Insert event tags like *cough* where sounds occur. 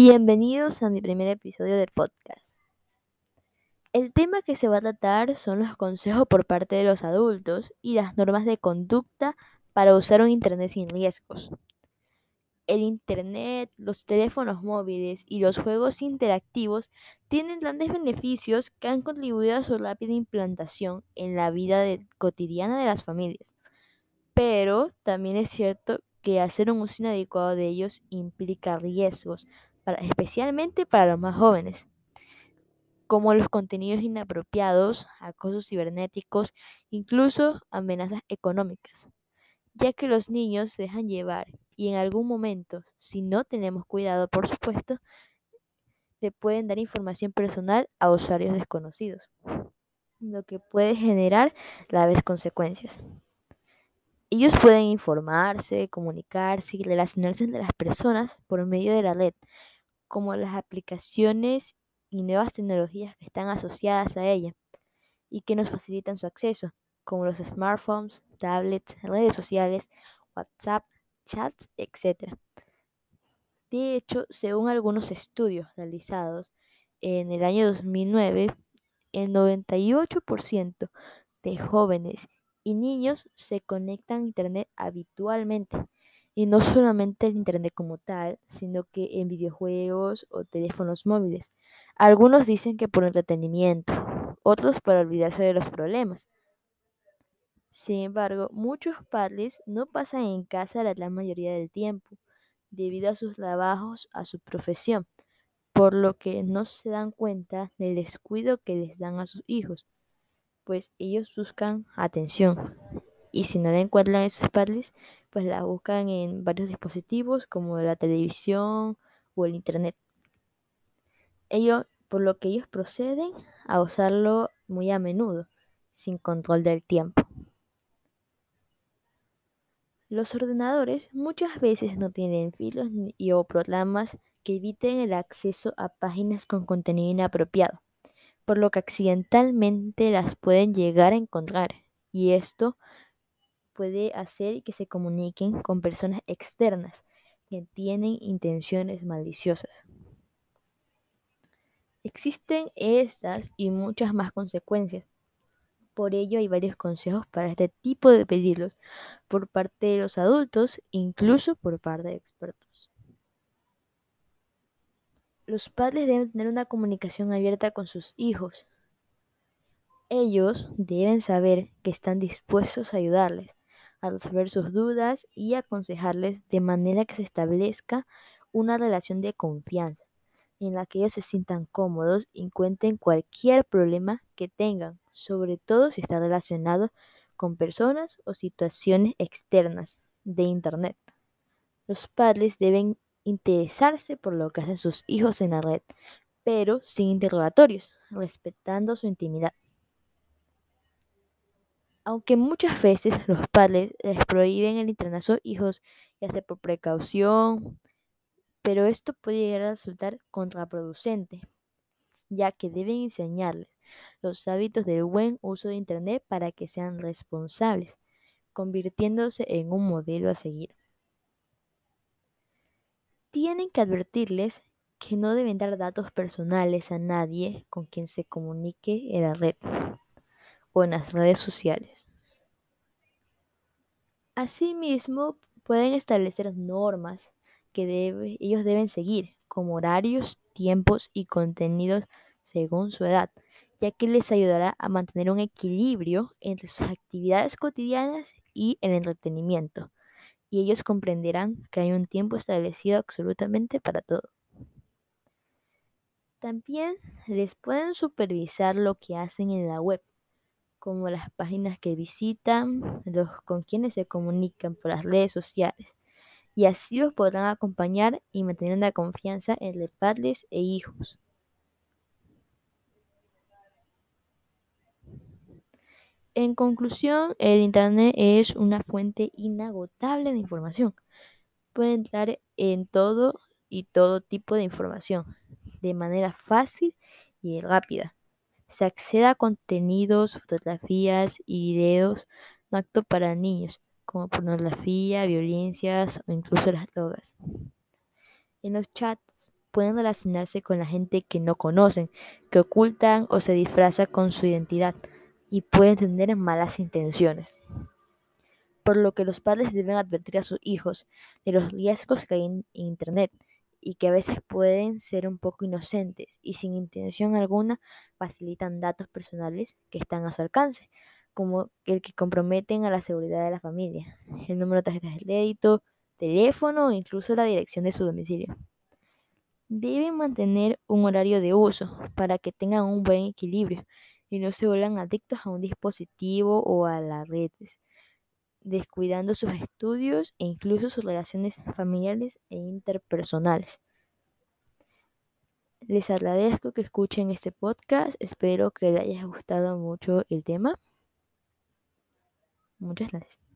Bienvenidos a mi primer episodio de podcast. El tema que se va a tratar son los consejos por parte de los adultos y las normas de conducta para usar un Internet sin riesgos. El Internet, los teléfonos móviles y los juegos interactivos tienen grandes beneficios que han contribuido a su rápida implantación en la vida cotidiana de las familias. Pero también es cierto que hacer un uso inadecuado de ellos implica riesgos, especialmente para los más jóvenes, como los contenidos inapropiados, acosos cibernéticos, incluso amenazas económicas, ya que los niños se dejan llevar y en algún momento, si no tenemos cuidado, por supuesto, le pueden dar información personal a usuarios desconocidos, lo que puede generar graves consecuencias. Ellos pueden informarse, comunicarse y relacionarse entre las personas por medio de la red, como las aplicaciones y nuevas tecnologías que están asociadas a ella y que nos facilitan su acceso, como los smartphones, tablets, redes sociales, WhatsApp, chats, etc. De hecho, según algunos estudios realizados en el año 2009, el 98% de jóvenes y niños se conectan a Internet habitualmente y no solamente el Internet como tal, sino que en videojuegos o teléfonos móviles. Algunos dicen que por entretenimiento, otros para olvidarse de los problemas. Sin embargo, muchos padres no pasan en casa la gran mayoría del tiempo, debido a sus trabajos, a su profesión, por lo que no se dan cuenta del descuido que les dan a sus hijos, pues ellos buscan atención, y si no la encuentran en sus padres, pues la buscan en varios dispositivos como la televisión o el internet. Ellos, por lo que ellos proceden a usarlo muy a menudo, sin control del tiempo. Los ordenadores muchas veces no tienen filos y o programas que eviten el acceso a páginas con contenido inapropiado, por lo que accidentalmente las pueden llegar a encontrar, y esto puede hacer que se comuniquen con personas externas que tienen intenciones maliciosas. Existen estas y muchas más consecuencias. Por ello hay varios consejos para este tipo de pedirlos por parte de los adultos, incluso por parte de expertos. Los padres deben tener una comunicación abierta con sus hijos. Ellos deben saber que están dispuestos a ayudarles, a resolver sus dudas y aconsejarles de manera que se establezca una relación de confianza en la que ellos se sientan cómodos y cuenten cualquier problema que tengan, sobre todo si está relacionado con personas o situaciones externas de Internet. Los padres deben interesarse por lo que hacen sus hijos en la red, pero sin interrogatorios, respetando su intimidad. Aunque muchas veces *laughs* los padres les prohíben el internet a sus hijos, ya sea por precaución, pero esto puede llegar a resultar contraproducente, ya que deben enseñarles los hábitos del buen uso de Internet para que sean responsables, convirtiéndose en un modelo a seguir. Tienen que advertirles que no deben dar datos personales a nadie con quien se comunique en la red o en las redes sociales. Asimismo, pueden establecer normas que ellos deben seguir, como horarios, tiempos y contenidos según su edad, ya que les ayudará a mantener un equilibrio entre sus actividades cotidianas y el entretenimiento, y ellos comprenderán que hay un tiempo establecido absolutamente para todo. También les pueden supervisar lo que hacen en la web, como las páginas que visitan, los con quienes se comunican por las redes sociales, y así los podrán acompañar y mantener una confianza entre padres e hijos. En conclusión, el Internet es una fuente inagotable de información. Puede entrar en todo y todo tipo de información de manera fácil y rápida se accede a contenidos, fotografías y videos no aptos para niños, como pornografía, violencias o incluso las drogas. En los chats pueden relacionarse con la gente que no conocen, que ocultan o se disfraza con su identidad y pueden tener malas intenciones. Por lo que los padres deben advertir a sus hijos de los riesgos que hay en Internet y que a veces pueden ser un poco inocentes y sin intención alguna facilitan datos personales que están a su alcance, como el que comprometen a la seguridad de la familia, el número de tarjetas de crédito, teléfono o incluso la dirección de su domicilio. Deben mantener un horario de uso para que tengan un buen equilibrio y no se vuelvan adictos a un dispositivo o a las redes, descuidando sus estudios e incluso sus relaciones familiares e interpersonales. Les agradezco que escuchen este podcast, espero que les haya gustado mucho el tema. Muchas gracias.